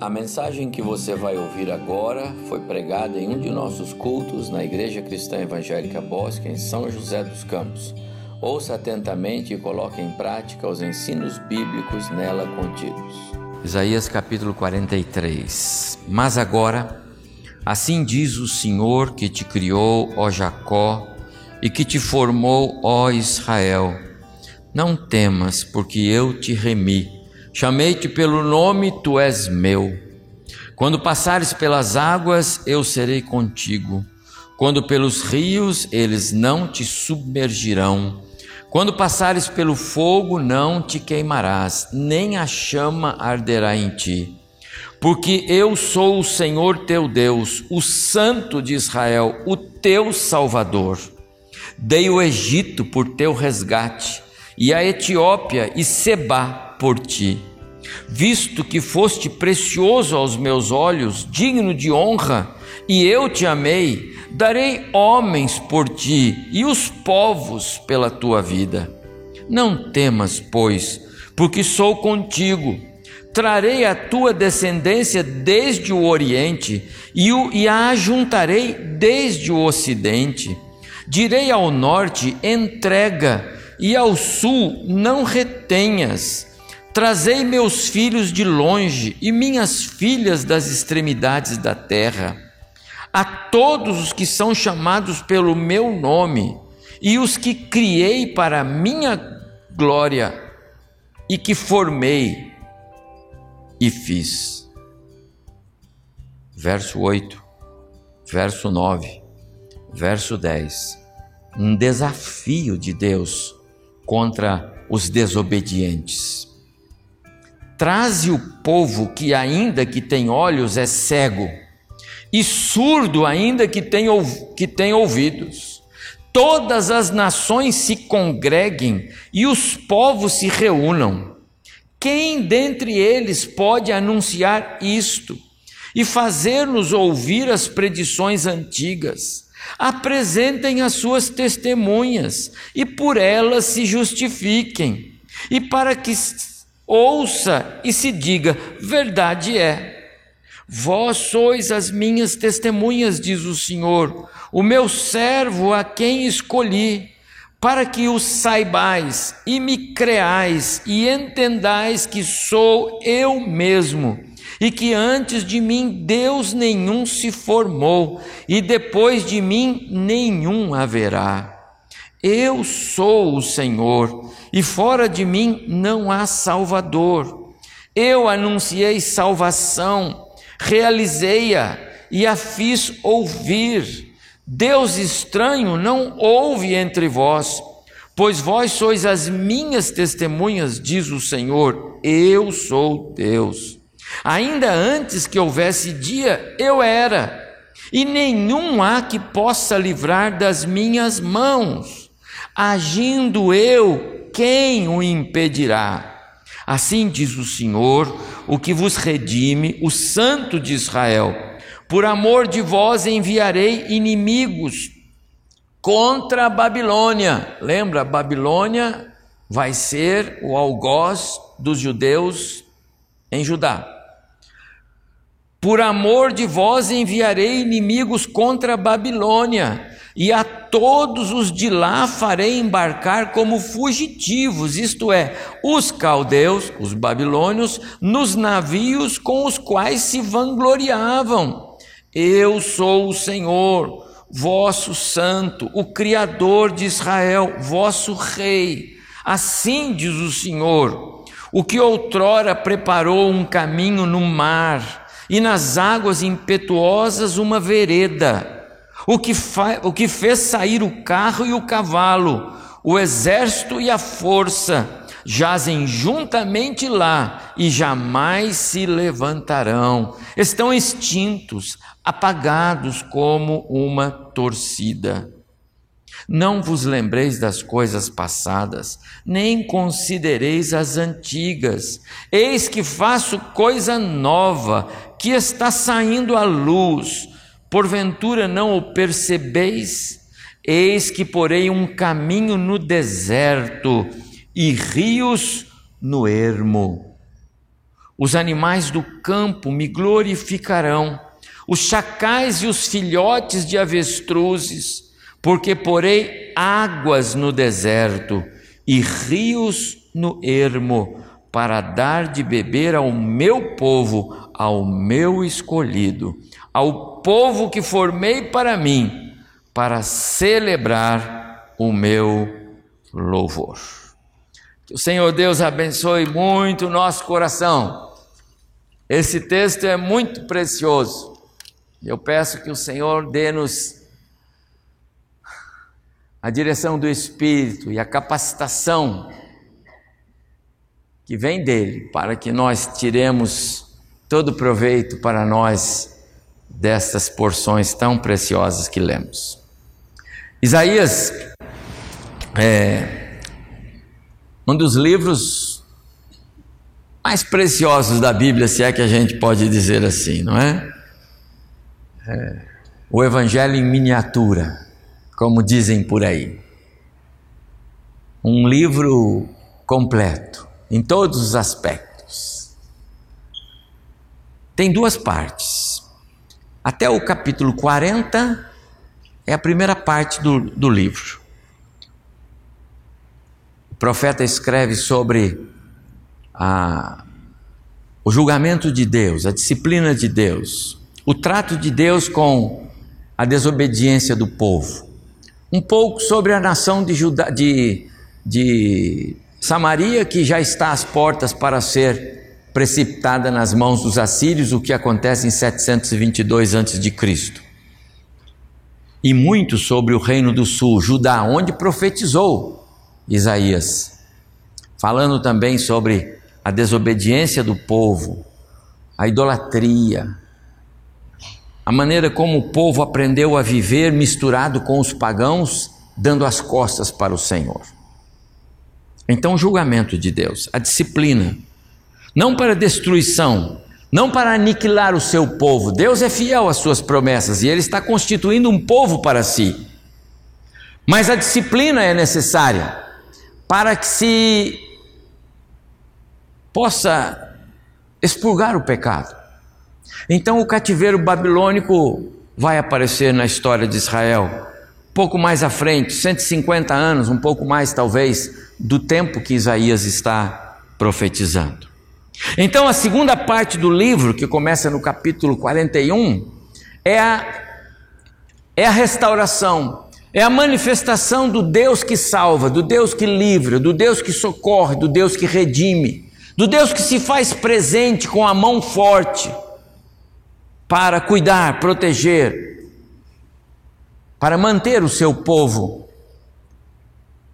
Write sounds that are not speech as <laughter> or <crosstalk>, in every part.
A mensagem que você vai ouvir agora foi pregada em um de nossos cultos na Igreja Cristã Evangélica Bosque, em São José dos Campos. Ouça atentamente e coloque em prática os ensinos bíblicos nela contidos. Isaías capítulo 43. Mas agora, assim diz o Senhor que te criou, ó Jacó, e que te formou, ó Israel: Não temas, porque eu te remi. Chamei-te pelo nome, tu és meu. Quando passares pelas águas, eu serei contigo. Quando pelos rios, eles não te submergirão. Quando passares pelo fogo, não te queimarás, nem a chama arderá em ti. Porque eu sou o Senhor teu Deus, o Santo de Israel, o teu Salvador. Dei o Egito por teu resgate, e a Etiópia e Seba por ti. Visto que foste precioso aos meus olhos, digno de honra, e eu te amei, darei homens por ti e os povos pela tua vida. Não temas, pois, porque sou contigo. Trarei a tua descendência desde o Oriente e, o, e a ajuntarei desde o Ocidente. Direi ao norte: entrega, e ao sul: não retenhas. Trazei meus filhos de longe e minhas filhas das extremidades da terra. A todos os que são chamados pelo meu nome e os que criei para minha glória e que formei e fiz. Verso 8, verso 9 verso 10. Um desafio de Deus contra os desobedientes. Traze o povo que, ainda que tem olhos, é cego, e surdo, ainda que tem, que tem ouvidos. Todas as nações se congreguem e os povos se reúnam. Quem dentre eles pode anunciar isto e fazer-nos ouvir as predições antigas? apresentem as suas testemunhas e por elas se justifiquem, e para que ouça e se diga: verdade é. Vós sois as minhas testemunhas, diz o Senhor, o meu servo a quem escolhi, para que o saibais e me creais e entendais que sou eu mesmo e que antes de mim Deus nenhum se formou, e depois de mim nenhum haverá. Eu sou o Senhor, e fora de mim não há Salvador. Eu anunciei salvação, realizei-a e a fiz ouvir. Deus estranho não houve entre vós, pois vós sois as minhas testemunhas, diz o Senhor, eu sou Deus. Ainda antes que houvesse dia, eu era, e nenhum há que possa livrar das minhas mãos. Agindo eu, quem o impedirá? Assim diz o Senhor, o que vos redime, o Santo de Israel. Por amor de vós enviarei inimigos contra a Babilônia. Lembra, Babilônia vai ser o algoz dos judeus em Judá. Por amor de vós enviarei inimigos contra a Babilônia, e a todos os de lá farei embarcar como fugitivos, isto é, os caldeus, os babilônios, nos navios com os quais se vangloriavam. Eu sou o Senhor, vosso santo, o Criador de Israel, vosso Rei. Assim diz o Senhor, o que outrora preparou um caminho no mar, e nas águas impetuosas uma vereda, o que, o que fez sair o carro e o cavalo, o exército e a força, jazem juntamente lá e jamais se levantarão, estão extintos, apagados como uma torcida. Não vos lembreis das coisas passadas, nem considereis as antigas. Eis que faço coisa nova, que está saindo à luz. Porventura não o percebeis? Eis que porei um caminho no deserto e rios no ermo. Os animais do campo me glorificarão, os chacais e os filhotes de avestruzes, porque porei águas no deserto e rios no ermo, para dar de beber ao meu povo, ao meu escolhido, ao povo que formei para mim, para celebrar o meu louvor. Que o Senhor Deus abençoe muito o nosso coração. Esse texto é muito precioso. Eu peço que o Senhor dê-nos a direção do Espírito e a capacitação que vem dele, para que nós tiremos todo proveito para nós destas porções tão preciosas que lemos. Isaías é um dos livros mais preciosos da Bíblia, se é que a gente pode dizer assim, não é? é o Evangelho em miniatura, como dizem por aí. Um livro completo, em todos os aspectos. Tem duas partes. Até o capítulo 40 é a primeira parte do, do livro. O profeta escreve sobre a, o julgamento de Deus, a disciplina de Deus, o trato de Deus com a desobediência do povo. Um pouco sobre a nação de, Juda, de, de Samaria, que já está às portas para ser precipitada nas mãos dos assírios, o que acontece em 722 a.C. E muito sobre o reino do sul, Judá, onde profetizou Isaías, falando também sobre a desobediência do povo, a idolatria, a maneira como o povo aprendeu a viver misturado com os pagãos, dando as costas para o Senhor. Então, o julgamento de Deus, a disciplina, não para destruição, não para aniquilar o seu povo. Deus é fiel às suas promessas e Ele está constituindo um povo para si. Mas a disciplina é necessária para que se possa expurgar o pecado. Então o cativeiro babilônico vai aparecer na história de Israel. Pouco mais à frente, 150 anos, um pouco mais talvez, do tempo que Isaías está profetizando. Então a segunda parte do livro, que começa no capítulo 41, é a, é a restauração, é a manifestação do Deus que salva, do Deus que livra, do Deus que socorre, do Deus que redime do Deus que se faz presente com a mão forte para cuidar, proteger, para manter o seu povo.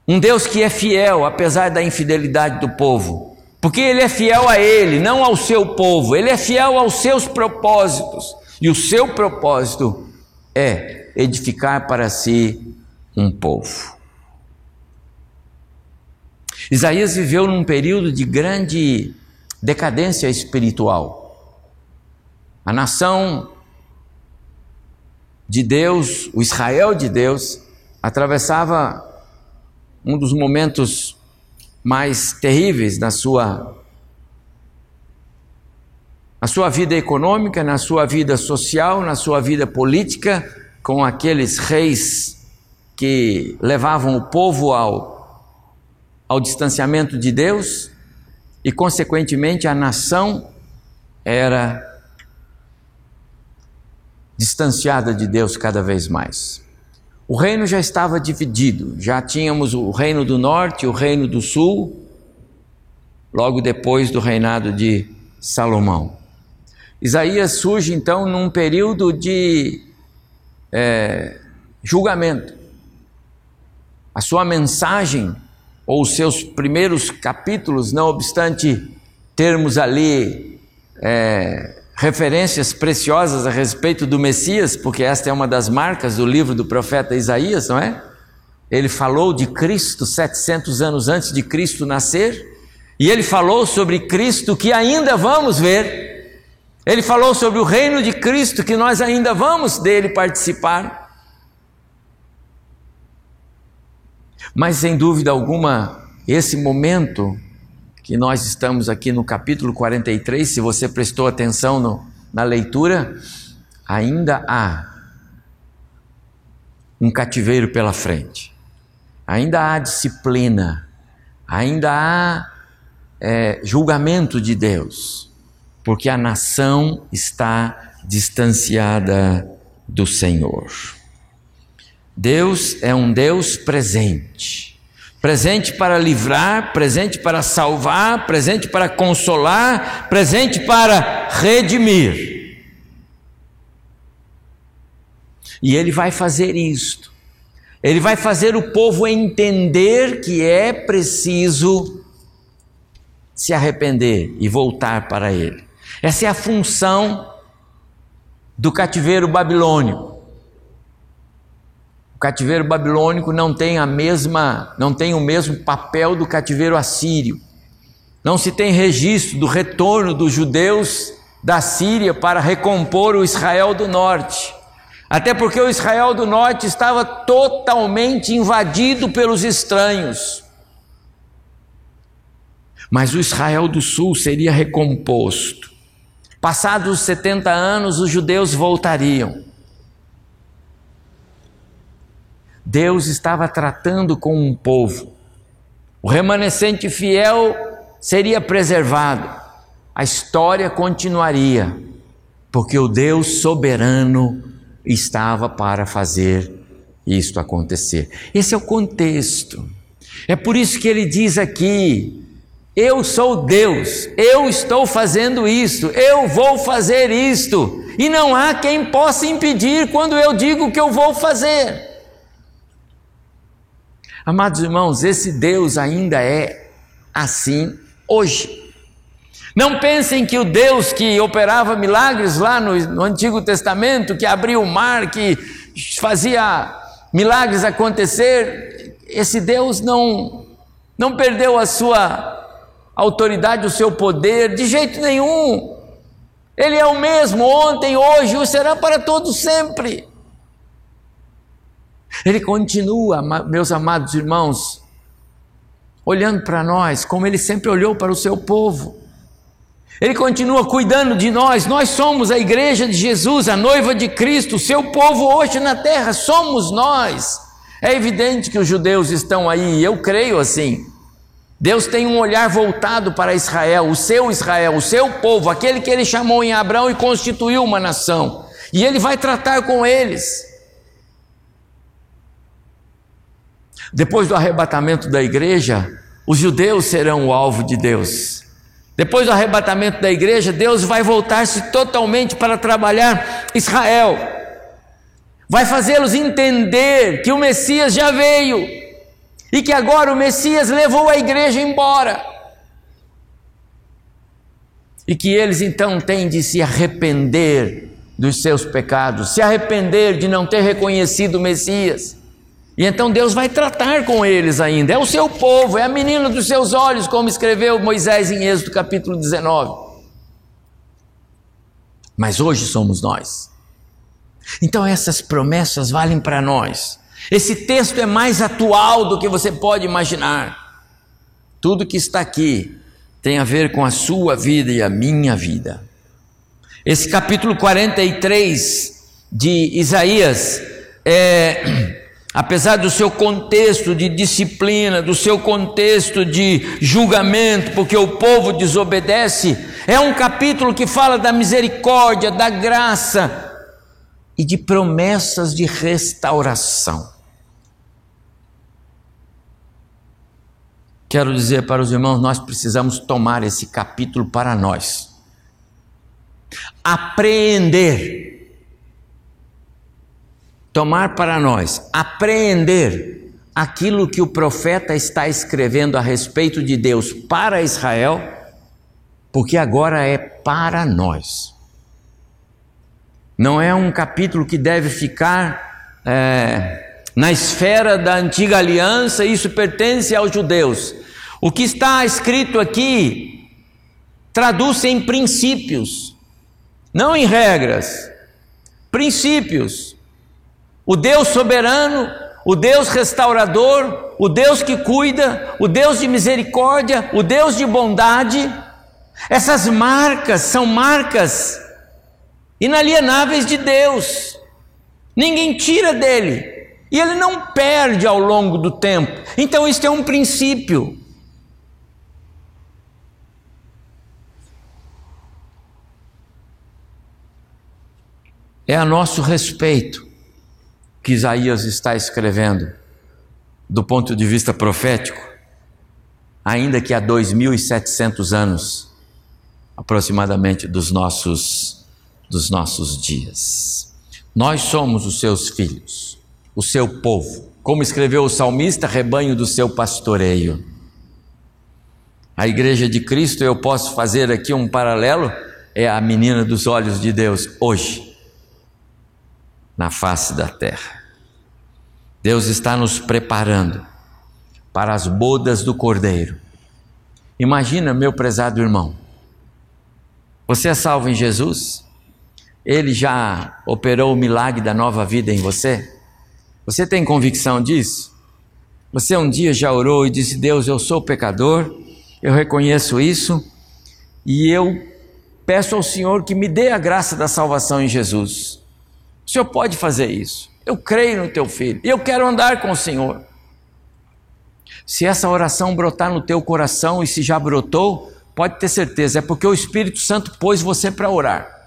Um Deus que é fiel apesar da infidelidade do povo, porque Ele é fiel a Ele, não ao seu povo, Ele é fiel aos seus propósitos, e o seu propósito é edificar para si um povo. Isaías viveu num período de grande decadência espiritual. A nação de Deus, o Israel de Deus, atravessava um dos momentos mais terríveis na sua na sua vida econômica, na sua vida social, na sua vida política, com aqueles reis que levavam o povo ao ao distanciamento de Deus e, consequentemente, a nação era distanciada de Deus cada vez mais. O reino já estava dividido, já tínhamos o reino do norte e o reino do sul, logo depois do reinado de Salomão. Isaías surge então num período de é, julgamento. A sua mensagem ou os seus primeiros capítulos, não obstante termos ali é, referências preciosas a respeito do Messias, porque esta é uma das marcas do livro do profeta Isaías, não é? Ele falou de Cristo 700 anos antes de Cristo nascer, e ele falou sobre Cristo que ainda vamos ver. Ele falou sobre o reino de Cristo que nós ainda vamos dele participar. Mas sem dúvida alguma, esse momento que nós estamos aqui no capítulo 43, se você prestou atenção no, na leitura, ainda há um cativeiro pela frente, ainda há disciplina, ainda há é, julgamento de Deus, porque a nação está distanciada do Senhor. Deus é um Deus presente. Presente para livrar, presente para salvar, presente para consolar, presente para redimir. E ele vai fazer isto. Ele vai fazer o povo entender que é preciso se arrepender e voltar para ele. Essa é a função do cativeiro babilônico. Cativeiro babilônico não tem a mesma, não tem o mesmo papel do cativeiro assírio. Não se tem registro do retorno dos judeus da Síria para recompor o Israel do norte. Até porque o Israel do norte estava totalmente invadido pelos estranhos. Mas o Israel do sul seria recomposto. Passados os 70 anos, os judeus voltariam. Deus estava tratando com um povo. O remanescente fiel seria preservado. A história continuaria, porque o Deus soberano estava para fazer isto acontecer. Esse é o contexto. É por isso que ele diz aqui: eu sou Deus, eu estou fazendo isto, eu vou fazer isto, e não há quem possa impedir quando eu digo que eu vou fazer. Amados irmãos, esse Deus ainda é assim hoje. Não pensem que o Deus que operava milagres lá no, no Antigo Testamento, que abria o mar, que fazia milagres acontecer, esse Deus não, não perdeu a sua autoridade, o seu poder, de jeito nenhum. Ele é o mesmo ontem, hoje e será para todos sempre. Ele continua, meus amados irmãos, olhando para nós como ele sempre olhou para o seu povo. Ele continua cuidando de nós. Nós somos a igreja de Jesus, a noiva de Cristo, o seu povo hoje na terra, somos nós. É evidente que os judeus estão aí, eu creio assim. Deus tem um olhar voltado para Israel, o seu Israel, o seu povo, aquele que ele chamou em Abraão e constituiu uma nação. E ele vai tratar com eles. Depois do arrebatamento da igreja, os judeus serão o alvo de Deus. Depois do arrebatamento da igreja, Deus vai voltar-se totalmente para trabalhar Israel. Vai fazê-los entender que o Messias já veio e que agora o Messias levou a igreja embora. E que eles então têm de se arrepender dos seus pecados, se arrepender de não ter reconhecido o Messias. E então Deus vai tratar com eles ainda. É o seu povo, é a menina dos seus olhos, como escreveu Moisés em Êxodo capítulo 19. Mas hoje somos nós. Então essas promessas valem para nós. Esse texto é mais atual do que você pode imaginar. Tudo que está aqui tem a ver com a sua vida e a minha vida. Esse capítulo 43 de Isaías é, <clears throat> apesar do seu contexto de disciplina, do seu contexto de julgamento, porque o povo desobedece, é um capítulo que fala da misericórdia, da graça e de promessas de restauração. Quero dizer para os irmãos, nós precisamos tomar esse capítulo para nós. Apreender. Tomar para nós, apreender aquilo que o profeta está escrevendo a respeito de Deus para Israel, porque agora é para nós. Não é um capítulo que deve ficar é, na esfera da antiga aliança, isso pertence aos judeus. O que está escrito aqui traduz em princípios, não em regras, princípios. O Deus soberano, o Deus restaurador, o Deus que cuida, o Deus de misericórdia, o Deus de bondade. Essas marcas são marcas inalienáveis de Deus. Ninguém tira dele. E ele não perde ao longo do tempo. Então, isso é um princípio. É a nosso respeito que Isaías está escrevendo, do ponto de vista profético, ainda que há 2.700 anos, aproximadamente, dos nossos, dos nossos dias. Nós somos os seus filhos, o seu povo, como escreveu o salmista, rebanho do seu pastoreio. A igreja de Cristo, eu posso fazer aqui um paralelo, é a menina dos olhos de Deus hoje na face da terra. Deus está nos preparando para as bodas do Cordeiro. Imagina, meu prezado irmão, você é salvo em Jesus? Ele já operou o milagre da nova vida em você? Você tem convicção disso? Você um dia já orou e disse: Deus, eu sou pecador, eu reconheço isso e eu peço ao Senhor que me dê a graça da salvação em Jesus. O Senhor pode fazer isso. Eu creio no teu filho e eu quero andar com o Senhor. Se essa oração brotar no teu coração e se já brotou, pode ter certeza, é porque o Espírito Santo pôs você para orar.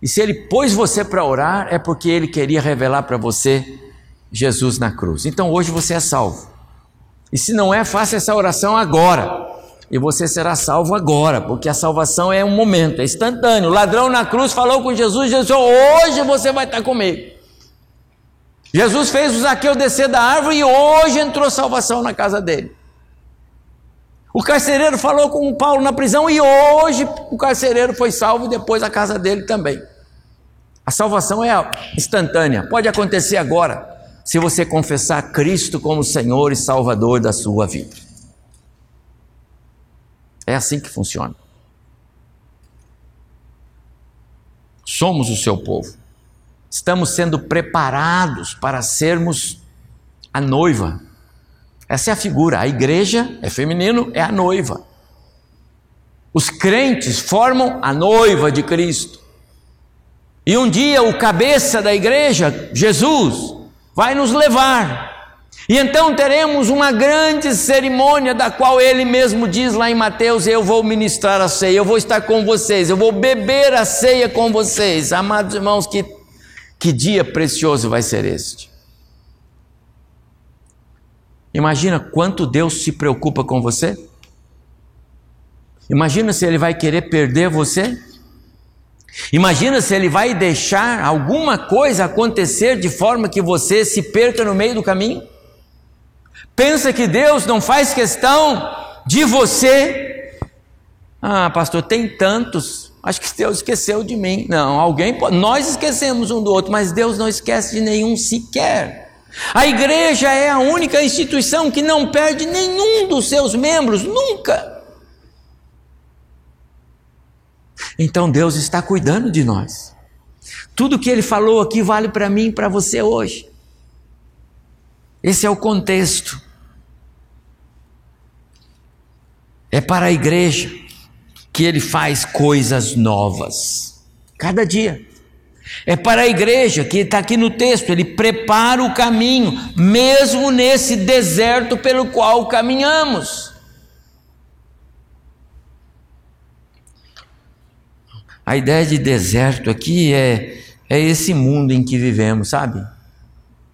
E se ele pôs você para orar, é porque ele queria revelar para você Jesus na cruz. Então hoje você é salvo. E se não é, faça essa oração agora. E você será salvo agora, porque a salvação é um momento, é instantâneo. O ladrão na cruz falou com Jesus: Jesus, hoje você vai estar comigo. Jesus fez o Zaqueu descer da árvore e hoje entrou salvação na casa dele. O carcereiro falou com Paulo na prisão e hoje o carcereiro foi salvo e depois a casa dele também. A salvação é instantânea, pode acontecer agora, se você confessar Cristo como Senhor e Salvador da sua vida. É assim que funciona. Somos o seu povo. Estamos sendo preparados para sermos a noiva. Essa é a figura. A igreja é feminino, é a noiva. Os crentes formam a noiva de Cristo. E um dia o cabeça da igreja, Jesus, vai nos levar e então teremos uma grande cerimônia, da qual ele mesmo diz lá em Mateus: Eu vou ministrar a ceia, eu vou estar com vocês, eu vou beber a ceia com vocês. Amados irmãos, que, que dia precioso vai ser este. Imagina quanto Deus se preocupa com você. Imagina se ele vai querer perder você. Imagina se ele vai deixar alguma coisa acontecer de forma que você se perca no meio do caminho. Pensa que Deus não faz questão de você? Ah, pastor, tem tantos. Acho que Deus esqueceu de mim. Não, alguém pode. Nós esquecemos um do outro, mas Deus não esquece de nenhum sequer. A igreja é a única instituição que não perde nenhum dos seus membros, nunca. Então Deus está cuidando de nós. Tudo que Ele falou aqui vale para mim e para você hoje. Esse é o contexto. É para a igreja que ele faz coisas novas, cada dia. É para a igreja que está aqui no texto, ele prepara o caminho, mesmo nesse deserto pelo qual caminhamos. A ideia de deserto aqui é, é esse mundo em que vivemos, sabe?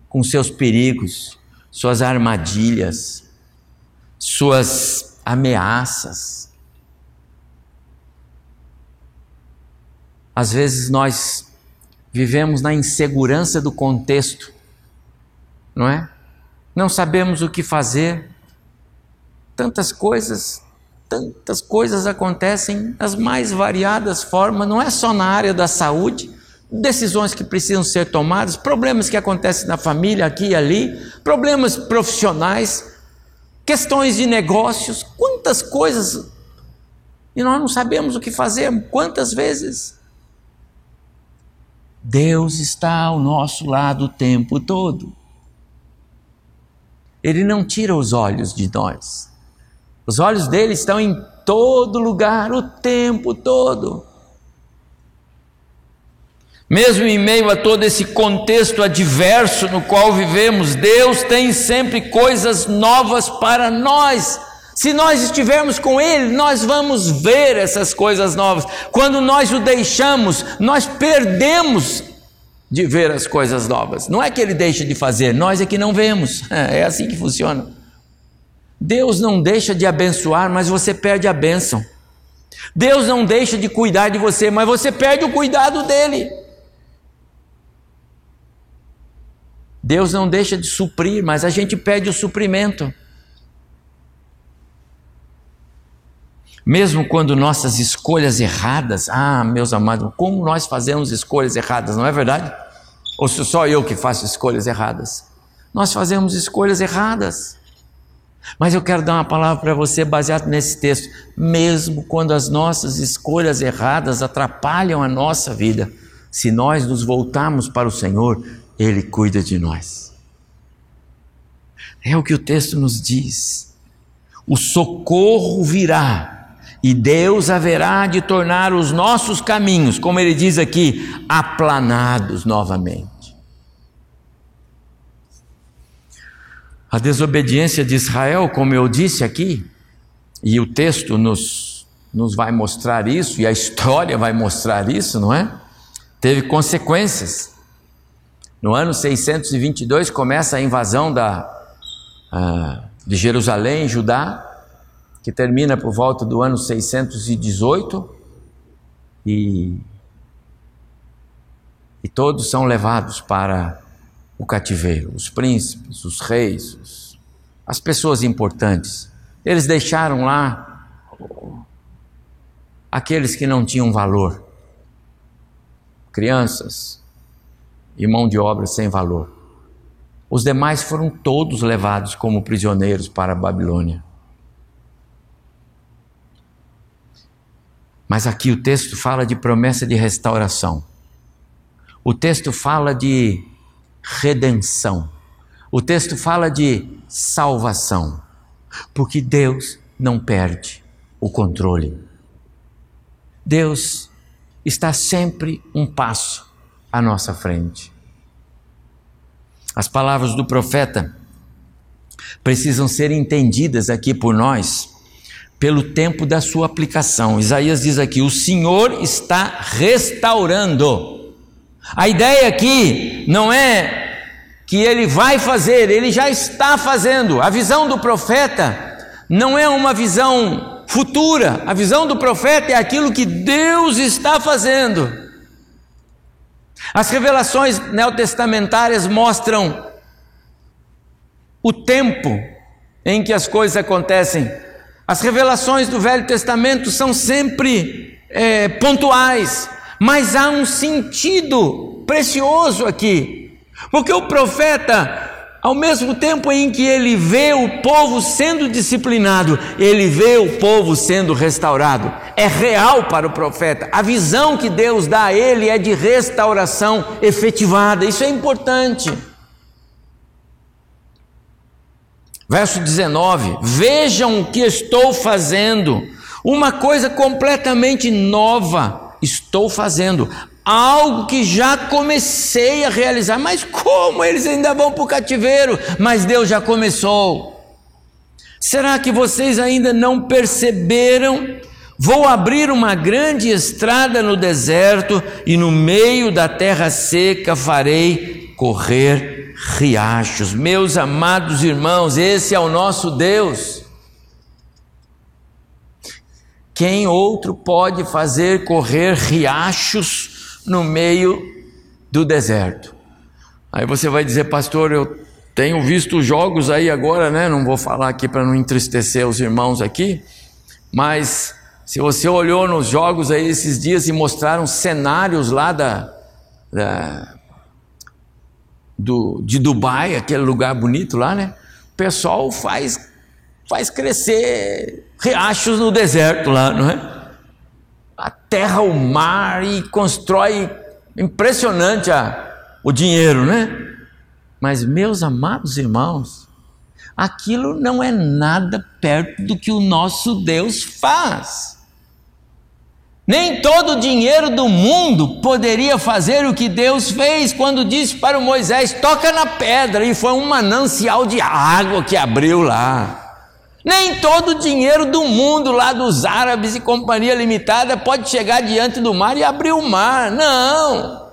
Com seus perigos, suas armadilhas, suas ameaças. Às vezes nós vivemos na insegurança do contexto, não é? Não sabemos o que fazer. Tantas coisas, tantas coisas acontecem nas mais variadas formas, não é só na área da saúde, decisões que precisam ser tomadas, problemas que acontecem na família aqui e ali, problemas profissionais, questões de negócios, quantas coisas, e nós não sabemos o que fazer, quantas vezes. Deus está ao nosso lado o tempo todo. Ele não tira os olhos de nós. Os olhos dele estão em todo lugar, o tempo todo. Mesmo em meio a todo esse contexto adverso no qual vivemos, Deus tem sempre coisas novas para nós. Se nós estivermos com Ele, nós vamos ver essas coisas novas. Quando nós o deixamos, nós perdemos de ver as coisas novas. Não é que Ele deixa de fazer, nós é que não vemos. É assim que funciona. Deus não deixa de abençoar, mas você perde a bênção. Deus não deixa de cuidar de você, mas você perde o cuidado dele. Deus não deixa de suprir, mas a gente perde o suprimento. Mesmo quando nossas escolhas erradas, ah, meus amados, como nós fazemos escolhas erradas, não é verdade? Ou sou só eu que faço escolhas erradas? Nós fazemos escolhas erradas. Mas eu quero dar uma palavra para você baseado nesse texto. Mesmo quando as nossas escolhas erradas atrapalham a nossa vida, se nós nos voltarmos para o Senhor, Ele cuida de nós. É o que o texto nos diz. O socorro virá e Deus haverá de tornar os nossos caminhos, como ele diz aqui, aplanados novamente. A desobediência de Israel, como eu disse aqui, e o texto nos, nos vai mostrar isso, e a história vai mostrar isso, não é? Teve consequências. No ano 622 começa a invasão da, uh, de Jerusalém, Judá, que termina por volta do ano 618 e, e todos são levados para o cativeiro, os príncipes, os reis, os, as pessoas importantes. Eles deixaram lá aqueles que não tinham valor, crianças e mão de obra sem valor. Os demais foram todos levados como prisioneiros para a Babilônia. Mas aqui o texto fala de promessa de restauração. O texto fala de redenção. O texto fala de salvação. Porque Deus não perde o controle. Deus está sempre um passo à nossa frente. As palavras do profeta precisam ser entendidas aqui por nós pelo tempo da sua aplicação. Isaías diz aqui: o Senhor está restaurando. A ideia aqui não é que ele vai fazer, ele já está fazendo. A visão do profeta não é uma visão futura, a visão do profeta é aquilo que Deus está fazendo. As revelações neotestamentárias mostram o tempo em que as coisas acontecem. As revelações do Velho Testamento são sempre é, pontuais, mas há um sentido precioso aqui, porque o profeta, ao mesmo tempo em que ele vê o povo sendo disciplinado, ele vê o povo sendo restaurado. É real para o profeta. A visão que Deus dá a ele é de restauração efetivada. Isso é importante. Verso 19: Vejam o que estou fazendo, uma coisa completamente nova estou fazendo, algo que já comecei a realizar. Mas como eles ainda vão para o cativeiro? Mas Deus já começou. Será que vocês ainda não perceberam? Vou abrir uma grande estrada no deserto e no meio da terra seca farei correr riachos. Meus amados irmãos, esse é o nosso Deus. Quem outro pode fazer correr riachos no meio do deserto? Aí você vai dizer, pastor, eu tenho visto jogos aí agora, né? Não vou falar aqui para não entristecer os irmãos aqui, mas se você olhou nos jogos aí esses dias e mostraram cenários lá da, da do, de Dubai, aquele lugar bonito lá, né? O pessoal faz, faz crescer riachos no deserto lá, não é? A terra, o mar e constrói impressionante a, o dinheiro, né? Mas, meus amados irmãos, aquilo não é nada perto do que o nosso Deus faz. Nem todo o dinheiro do mundo poderia fazer o que Deus fez quando disse para Moisés: toca na pedra, e foi um manancial de água que abriu lá. Nem todo o dinheiro do mundo lá dos árabes e companhia limitada pode chegar diante do mar e abrir o mar. Não!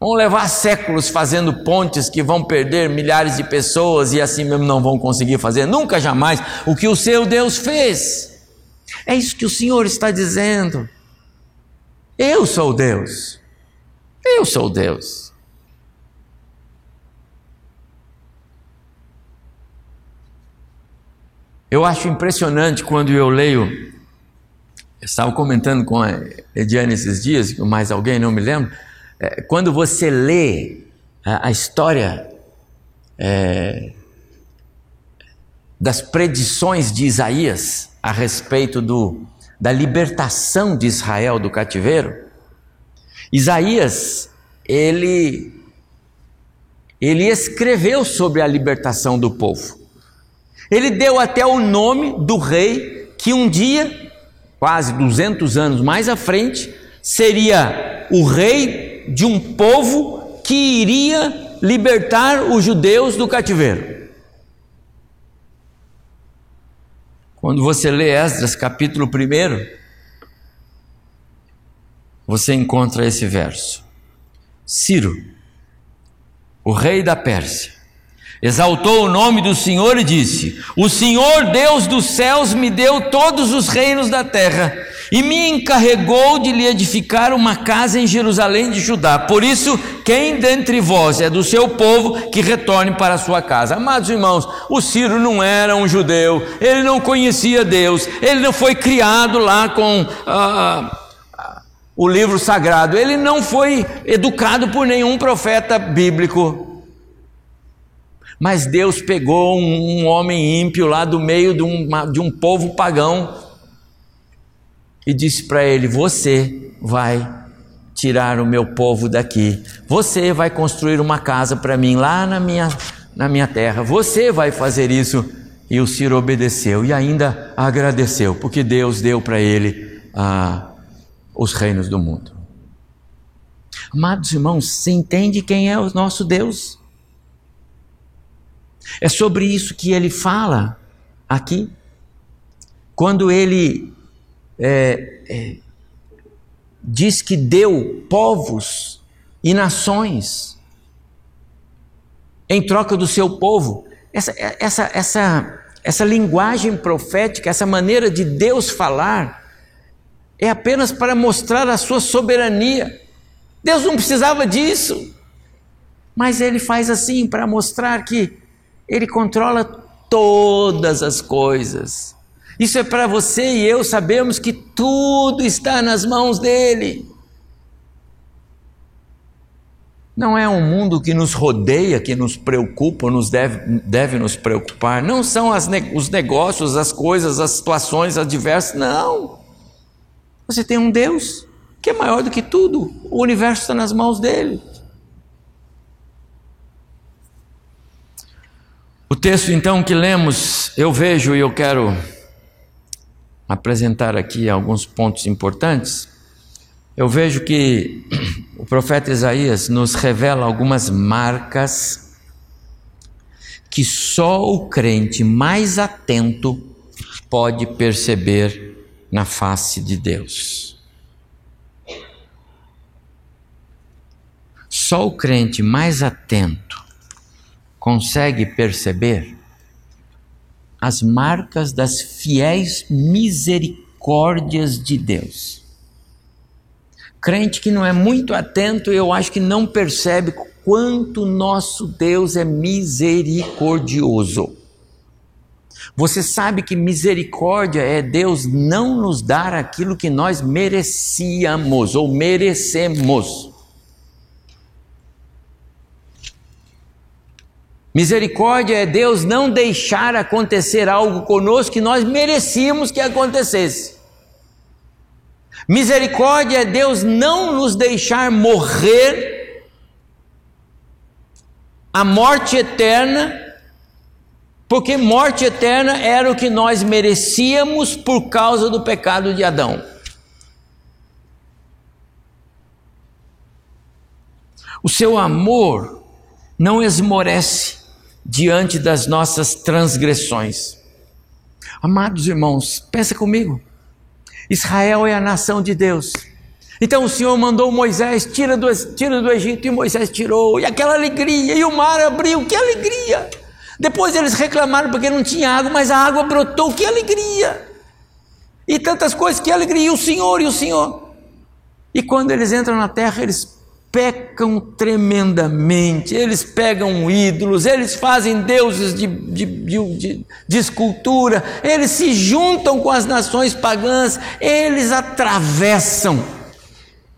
Vão levar séculos fazendo pontes que vão perder milhares de pessoas e assim mesmo não vão conseguir fazer nunca jamais o que o seu Deus fez. É isso que o Senhor está dizendo. Eu sou Deus. Eu sou Deus. Eu acho impressionante quando eu leio. Eu estava comentando com a Ediane esses dias, mais alguém, não me lembro é, quando você lê a, a história é, das predições de Isaías a respeito do, da libertação de Israel do cativeiro, Isaías, ele, ele escreveu sobre a libertação do povo. Ele deu até o nome do rei que um dia, quase 200 anos mais à frente, seria o rei de um povo que iria libertar os judeus do cativeiro. Quando você lê Esdras capítulo 1, você encontra esse verso. Ciro, o rei da Pérsia, exaltou o nome do Senhor e disse: O Senhor Deus dos céus me deu todos os reinos da terra e me encarregou de lhe edificar uma casa em Jerusalém de Judá. Por isso, quem dentre vós é do seu povo, que retorne para a sua casa. Amados irmãos, o Ciro não era um judeu, ele não conhecia Deus, ele não foi criado lá com. Ah, o livro sagrado, ele não foi educado por nenhum profeta bíblico. Mas Deus pegou um, um homem ímpio lá do meio de um, de um povo pagão e disse para ele: Você vai tirar o meu povo daqui, você vai construir uma casa para mim lá na minha, na minha terra, você vai fazer isso. E o Ciro obedeceu e ainda agradeceu, porque Deus deu para ele ah, os reinos do mundo. Amados irmãos, você entende quem é o nosso Deus? É sobre isso que ele fala aqui. Quando ele é, é, diz que deu povos e nações em troca do seu povo. Essa, essa, essa, essa linguagem profética, essa maneira de Deus falar, é apenas para mostrar a sua soberania. Deus não precisava disso, mas Ele faz assim para mostrar que Ele controla todas as coisas isso é para você e eu sabemos que tudo está nas mãos dele. Não é um mundo que nos rodeia, que nos preocupa, nos deve, deve nos preocupar. Não são os negócios, as coisas, as situações adversas. Não. Você tem um Deus que é maior do que tudo. O universo está nas mãos dele. O texto então que lemos, eu vejo e eu quero apresentar aqui alguns pontos importantes, eu vejo que <clears throat> o profeta Isaías nos revela algumas marcas que só o crente mais atento pode perceber na face de Deus. Só o crente mais atento consegue perceber as marcas das fiéis misericórdias de Deus. Crente que não é muito atento, eu acho que não percebe quanto nosso Deus é misericordioso. Você sabe que misericórdia é Deus não nos dar aquilo que nós merecíamos ou merecemos. Misericórdia é Deus não deixar acontecer algo conosco que nós merecíamos que acontecesse. Misericórdia é Deus não nos deixar morrer a morte eterna Porque morte eterna era o que nós merecíamos por causa do pecado de Adão. O seu amor não esmorece diante das nossas transgressões. Amados irmãos, pensa comigo. Israel é a nação de Deus. Então o Senhor mandou Moisés, tira do, tira do Egito, e Moisés tirou, e aquela alegria, e o mar abriu, que alegria! Depois eles reclamaram porque não tinha água, mas a água brotou, que alegria! E tantas coisas, que alegria! E o Senhor, e o Senhor. E quando eles entram na terra, eles pecam tremendamente, eles pegam ídolos, eles fazem deuses de, de, de, de, escultura, eles se juntam com as nações pagãs, eles atravessam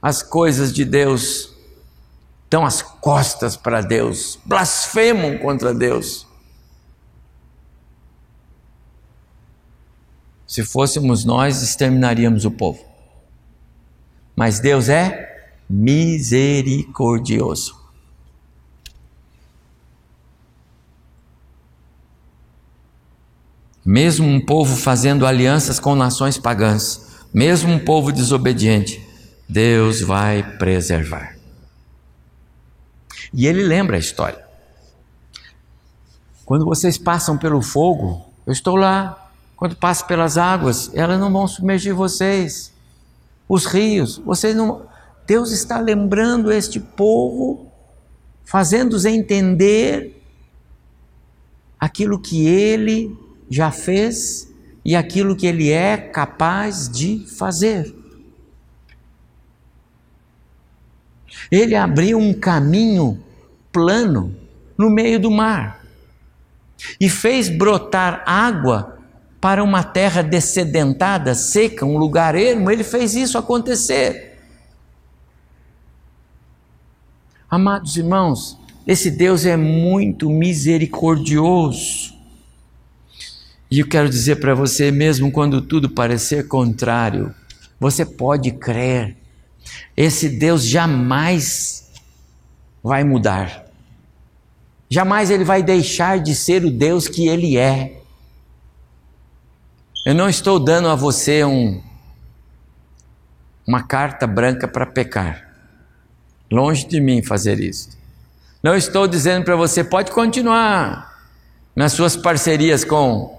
as coisas de Deus, dão as costas para Deus, blasfemam contra Deus. Se fôssemos nós, exterminaríamos o povo. Mas Deus é misericordioso. Mesmo um povo fazendo alianças com nações pagãs, mesmo um povo desobediente, Deus vai preservar. E ele lembra a história. Quando vocês passam pelo fogo, eu estou lá. Quando passam pelas águas, elas não vão submergir vocês. Os rios, vocês não Deus está lembrando este povo, fazendo-os entender aquilo que ele já fez e aquilo que ele é capaz de fazer. Ele abriu um caminho plano no meio do mar e fez brotar água para uma terra dessedentada, seca, um lugar ermo. Ele fez isso acontecer. Amados irmãos, esse Deus é muito misericordioso. E eu quero dizer para você, mesmo quando tudo parecer contrário, você pode crer. Esse Deus jamais vai mudar. Jamais ele vai deixar de ser o Deus que ele é. Eu não estou dando a você um, uma carta branca para pecar. Longe de mim fazer isso. Não estou dizendo para você, pode continuar nas suas parcerias com,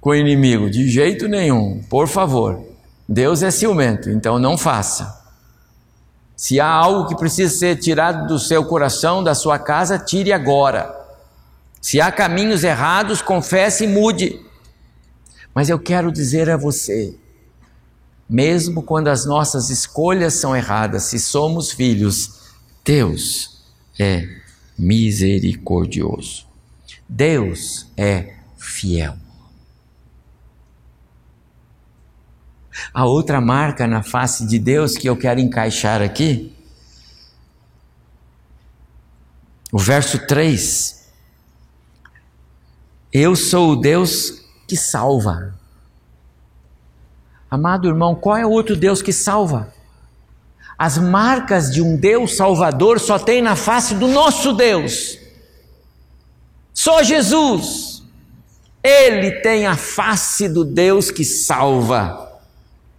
com o inimigo, de jeito nenhum, por favor. Deus é ciumento, então não faça. Se há algo que precisa ser tirado do seu coração, da sua casa, tire agora. Se há caminhos errados, confesse e mude. Mas eu quero dizer a você, mesmo quando as nossas escolhas são erradas, se somos filhos, Deus é misericordioso. Deus é fiel. A outra marca na face de Deus que eu quero encaixar aqui, o verso 3. Eu sou o Deus que salva. Amado irmão, qual é o outro Deus que salva? As marcas de um Deus Salvador só tem na face do nosso Deus. Só Jesus. Ele tem a face do Deus que salva.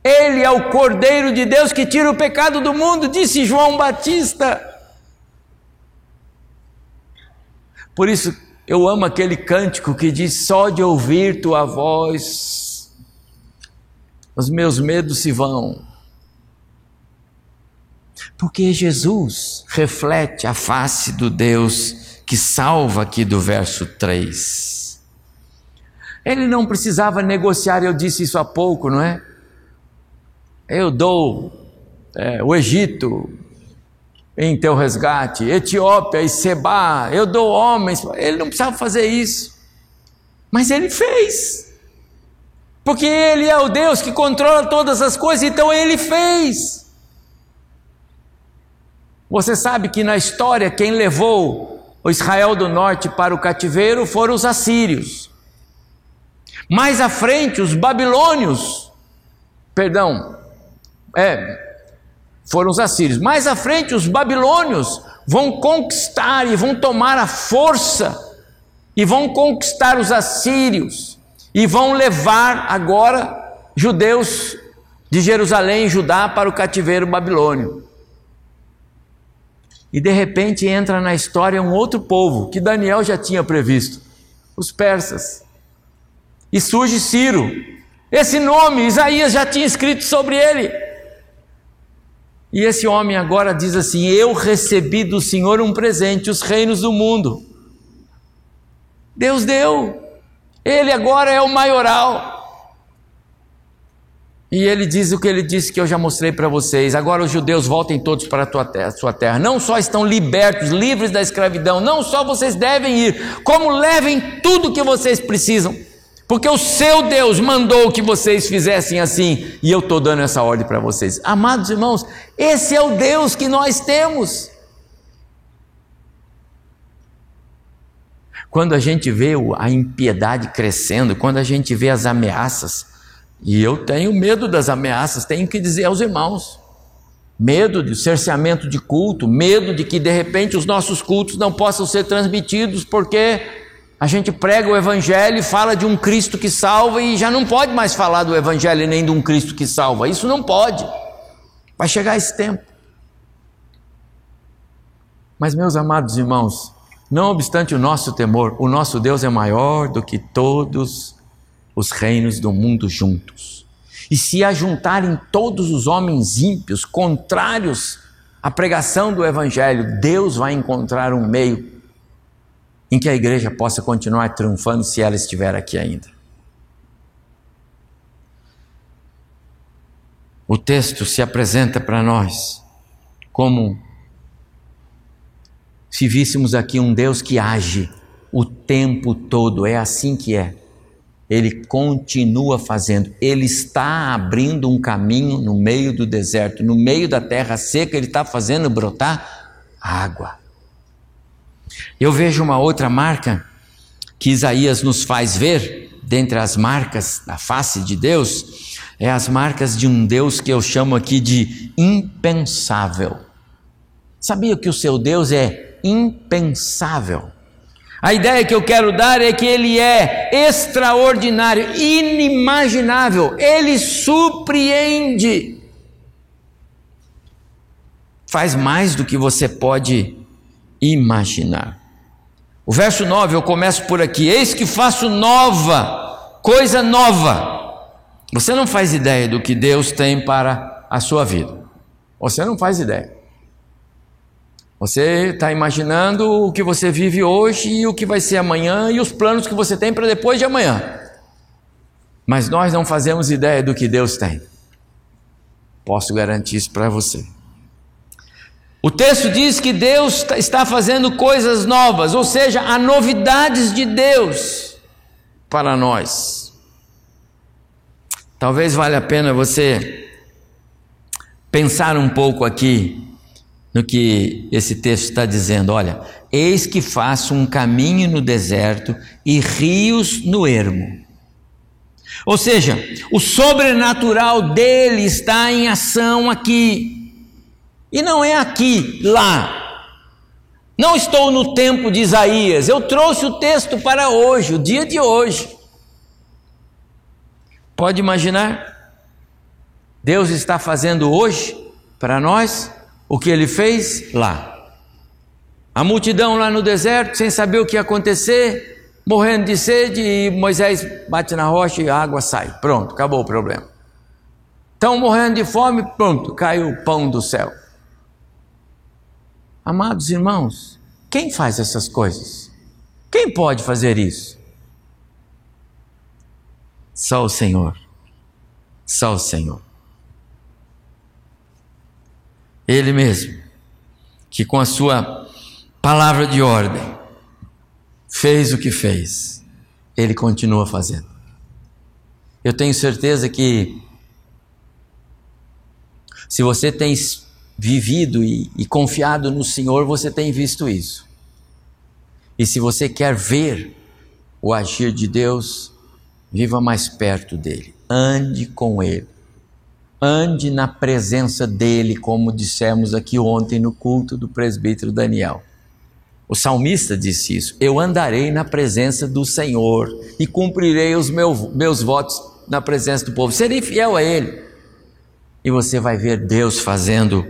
Ele é o Cordeiro de Deus que tira o pecado do mundo, disse João Batista. Por isso eu amo aquele cântico que diz: Só de ouvir tua voz, os meus medos se vão. Porque Jesus reflete a face do Deus que salva aqui do verso 3. Ele não precisava negociar, eu disse isso há pouco, não é? Eu dou é, o Egito em teu resgate, Etiópia e Seba, eu dou homens. Ele não precisava fazer isso, mas ele fez, porque ele é o Deus que controla todas as coisas, então ele fez. Você sabe que na história quem levou o Israel do norte para o cativeiro foram os assírios. Mais à frente, os babilônios, perdão, é, foram os assírios. Mais à frente, os babilônios vão conquistar e vão tomar a força e vão conquistar os assírios e vão levar agora judeus de Jerusalém e Judá para o cativeiro babilônio. E de repente entra na história um outro povo que Daniel já tinha previsto, os persas. E surge Ciro. Esse nome Isaías já tinha escrito sobre ele. E esse homem agora diz assim: Eu recebi do Senhor um presente, os reinos do mundo. Deus deu. Ele agora é o maioral. E ele diz o que ele disse que eu já mostrei para vocês. Agora os judeus voltem todos para a sua terra. Não só estão libertos, livres da escravidão, não só vocês devem ir, como levem tudo que vocês precisam. Porque o seu Deus mandou que vocês fizessem assim, e eu estou dando essa ordem para vocês. Amados irmãos, esse é o Deus que nós temos. Quando a gente vê a impiedade crescendo, quando a gente vê as ameaças, e eu tenho medo das ameaças, tenho que dizer aos irmãos. Medo de cerceamento de culto, medo de que de repente os nossos cultos não possam ser transmitidos porque a gente prega o Evangelho e fala de um Cristo que salva e já não pode mais falar do Evangelho nem de um Cristo que salva. Isso não pode. Vai chegar esse tempo. Mas, meus amados irmãos, não obstante o nosso temor, o nosso Deus é maior do que todos os reinos do mundo juntos. E se ajuntarem todos os homens ímpios, contrários à pregação do Evangelho, Deus vai encontrar um meio em que a igreja possa continuar triunfando se ela estiver aqui ainda. O texto se apresenta para nós como se víssemos aqui um Deus que age o tempo todo, é assim que é. Ele continua fazendo, ele está abrindo um caminho no meio do deserto, no meio da terra seca, ele está fazendo brotar água. Eu vejo uma outra marca que Isaías nos faz ver, dentre as marcas da face de Deus, é as marcas de um Deus que eu chamo aqui de impensável. Sabia que o seu Deus é impensável? A ideia que eu quero dar é que ele é extraordinário, inimaginável, ele surpreende. Faz mais do que você pode imaginar. O verso 9, eu começo por aqui: Eis que faço nova, coisa nova. Você não faz ideia do que Deus tem para a sua vida. Você não faz ideia. Você está imaginando o que você vive hoje e o que vai ser amanhã e os planos que você tem para depois de amanhã. Mas nós não fazemos ideia do que Deus tem. Posso garantir isso para você. O texto diz que Deus está fazendo coisas novas, ou seja, há novidades de Deus para nós. Talvez valha a pena você pensar um pouco aqui no que esse texto está dizendo. Olha, eis que faço um caminho no deserto e rios no ermo. Ou seja, o sobrenatural dele está em ação aqui. E não é aqui, lá. Não estou no tempo de Isaías, eu trouxe o texto para hoje, o dia de hoje. Pode imaginar? Deus está fazendo hoje para nós o que ele fez lá. A multidão lá no deserto, sem saber o que ia acontecer, morrendo de sede, e Moisés bate na rocha e a água sai. Pronto, acabou o problema. Estão morrendo de fome, pronto, caiu o pão do céu. Amados irmãos, quem faz essas coisas? Quem pode fazer isso? Só o Senhor. Só o Senhor. Ele mesmo, que com a sua palavra de ordem fez o que fez, ele continua fazendo. Eu tenho certeza que se você tem vivido e, e, confiado no Senhor, você tem visto isso. E se você quer ver o agir de Deus, viva mais perto dele, ande com ele. Ande na presença dele, como dissemos aqui ontem no culto do presbítero Daniel. O salmista disse isso: Eu andarei na presença do Senhor e cumprirei os meus, meus votos na presença do povo. Serei fiel a Ele. E você vai ver Deus fazendo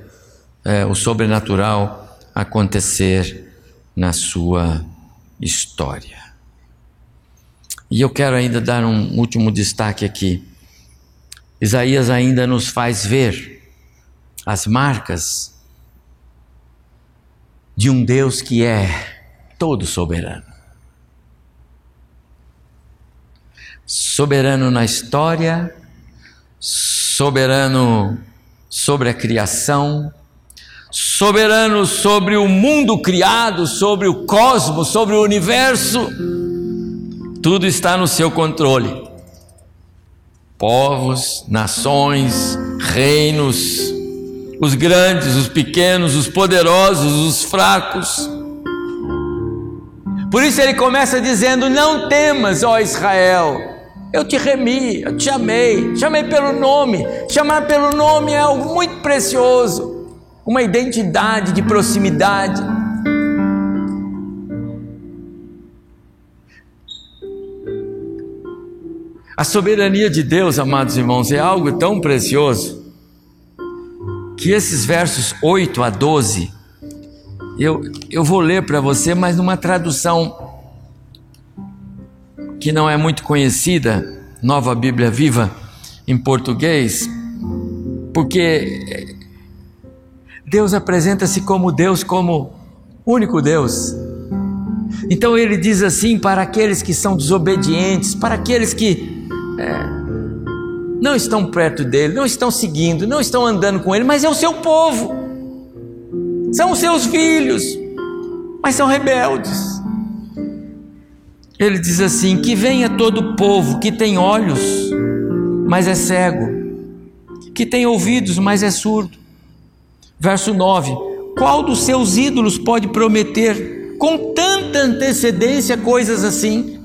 é, o sobrenatural acontecer na sua história. E eu quero ainda dar um último destaque aqui. Isaías ainda nos faz ver as marcas de um Deus que é todo soberano. Soberano na história, soberano sobre a criação, soberano sobre o mundo criado, sobre o cosmos, sobre o universo. Tudo está no seu controle. Povos, nações, reinos, os grandes, os pequenos, os poderosos, os fracos. Por isso ele começa dizendo: Não temas, ó Israel, eu te remi, eu te chamei, chamei pelo nome. Chamar pelo nome é algo muito precioso, uma identidade de proximidade. A soberania de Deus, amados irmãos, é algo tão precioso que esses versos 8 a 12, eu, eu vou ler para você, mas numa tradução que não é muito conhecida, Nova Bíblia Viva em português, porque Deus apresenta-se como Deus, como único Deus. Então ele diz assim para aqueles que são desobedientes, para aqueles que é, não estão perto dele, não estão seguindo, não estão andando com ele, mas é o seu povo, são os seus filhos, mas são rebeldes. Ele diz assim: Que venha todo povo que tem olhos, mas é cego, que tem ouvidos, mas é surdo. Verso 9: Qual dos seus ídolos pode prometer com tanta antecedência coisas assim?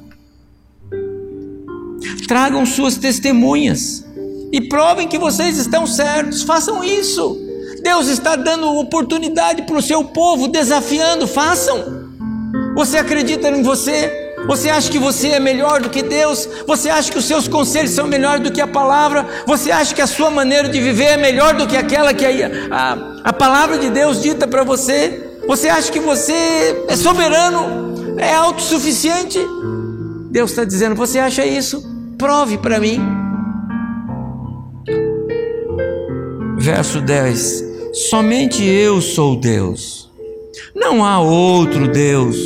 Tragam suas testemunhas e provem que vocês estão certos. Façam isso. Deus está dando oportunidade para o seu povo, desafiando. Façam. Você acredita em você? Você acha que você é melhor do que Deus? Você acha que os seus conselhos são melhores do que a palavra? Você acha que a sua maneira de viver é melhor do que aquela que a, a, a palavra de Deus dita para você? Você acha que você é soberano? É autossuficiente? Deus está dizendo: Você acha isso? Prove para mim. verso 10: Somente eu sou Deus, não há outro Deus,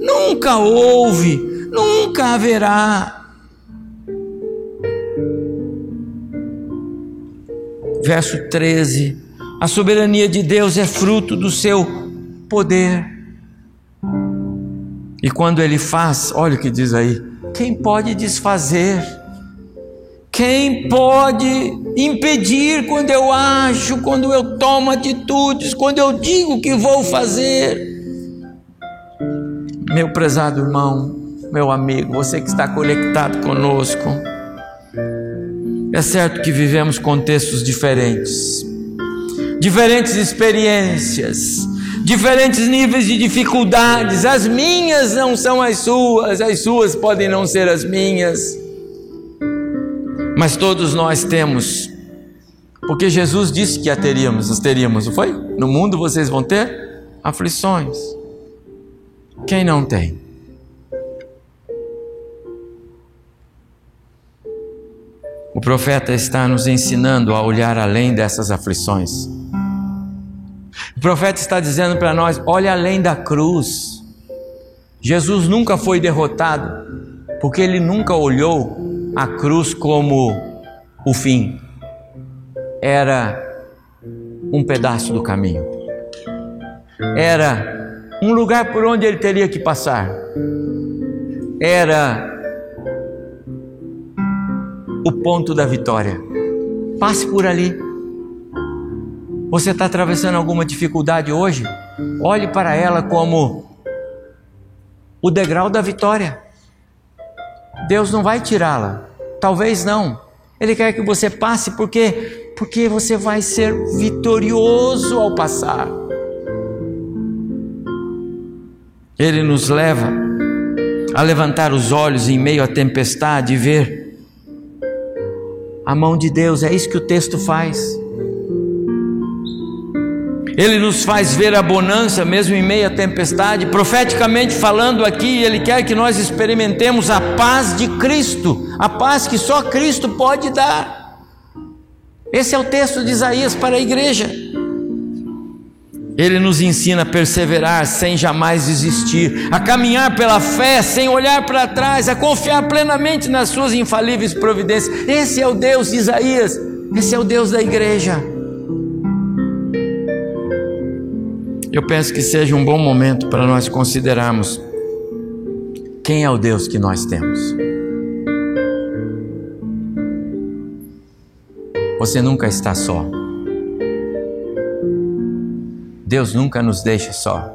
nunca houve, nunca haverá. Verso 13: A soberania de Deus é fruto do seu poder. E quando ele faz, olha o que diz aí: quem pode desfazer? Quem pode impedir quando eu acho, quando eu tomo atitudes, quando eu digo que vou fazer? Meu prezado irmão, meu amigo, você que está conectado conosco, é certo que vivemos contextos diferentes, diferentes experiências, diferentes níveis de dificuldades. As minhas não são as suas, as suas podem não ser as minhas. Mas todos nós temos, porque Jesus disse que a teríamos, nós teríamos, não foi? No mundo vocês vão ter aflições. Quem não tem? O profeta está nos ensinando a olhar além dessas aflições. O profeta está dizendo para nós: olhe além da cruz. Jesus nunca foi derrotado, porque ele nunca olhou a cruz como o fim, era um pedaço do caminho, era um lugar por onde ele teria que passar, era o ponto da vitória. Passe por ali. Você está atravessando alguma dificuldade hoje? Olhe para ela como o degrau da vitória. Deus não vai tirá-la. Talvez não. Ele quer que você passe porque porque você vai ser vitorioso ao passar. Ele nos leva a levantar os olhos em meio à tempestade e ver a mão de Deus, é isso que o texto faz. Ele nos faz ver a bonança mesmo em meio à tempestade, profeticamente falando aqui, Ele quer que nós experimentemos a paz de Cristo, a paz que só Cristo pode dar. Esse é o texto de Isaías para a igreja. Ele nos ensina a perseverar sem jamais desistir, a caminhar pela fé sem olhar para trás, a confiar plenamente nas suas infalíveis providências. Esse é o Deus de Isaías, esse é o Deus da igreja. Eu penso que seja um bom momento para nós considerarmos quem é o Deus que nós temos. Você nunca está só. Deus nunca nos deixa só.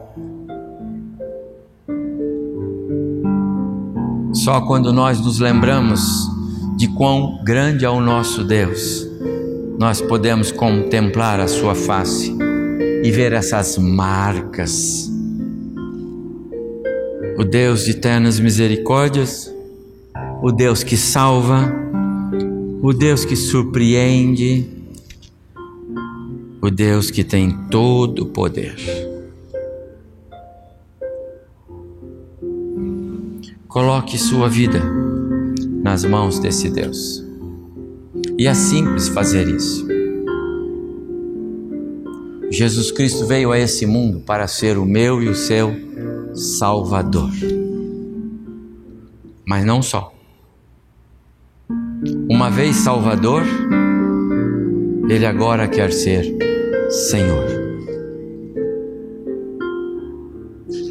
Só quando nós nos lembramos de quão grande é o nosso Deus, nós podemos contemplar a Sua face e ver essas marcas. O Deus de eternas misericórdias, o Deus que salva, o Deus que surpreende, o Deus que tem todo o poder. Coloque sua vida nas mãos desse Deus. E é simples fazer isso. Jesus Cristo veio a esse mundo para ser o meu e o seu Salvador. Mas não só. Uma vez Salvador, Ele agora quer ser Senhor.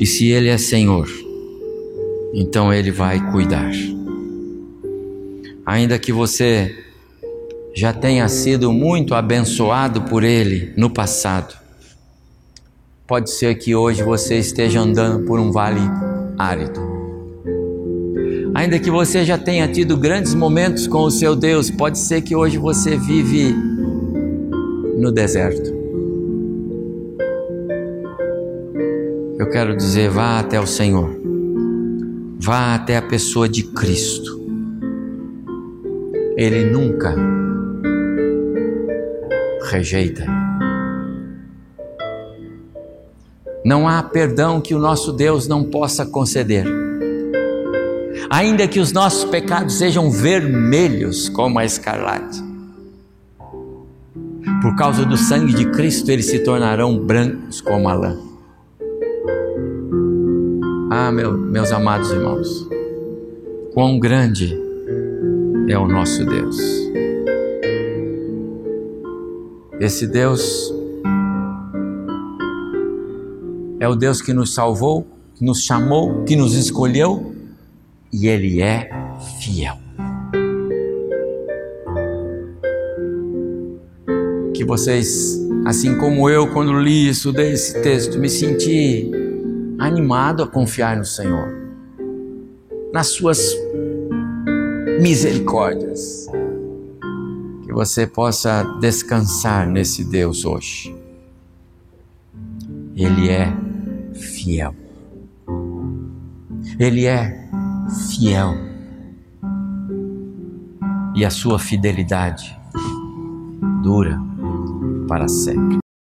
E se Ele é Senhor, então Ele vai cuidar. Ainda que você já tenha sido muito abençoado por Ele no passado. Pode ser que hoje você esteja andando por um vale árido. Ainda que você já tenha tido grandes momentos com o seu Deus, pode ser que hoje você vive no deserto. Eu quero dizer, vá até o Senhor. Vá até a pessoa de Cristo. Ele nunca rejeita. Não há perdão que o nosso Deus não possa conceder. Ainda que os nossos pecados sejam vermelhos como a escarlate, por causa do sangue de Cristo eles se tornarão brancos como a lã. Ah, meu, meus amados irmãos, quão grande é o nosso Deus. Esse Deus é o Deus que nos salvou, que nos chamou, que nos escolheu e Ele é fiel. Que vocês, assim como eu, quando li isso desse texto, me senti animado a confiar no Senhor, nas Suas misericórdias que você possa descansar nesse Deus hoje. Ele é fiel. Ele é fiel. E a sua fidelidade dura para sempre.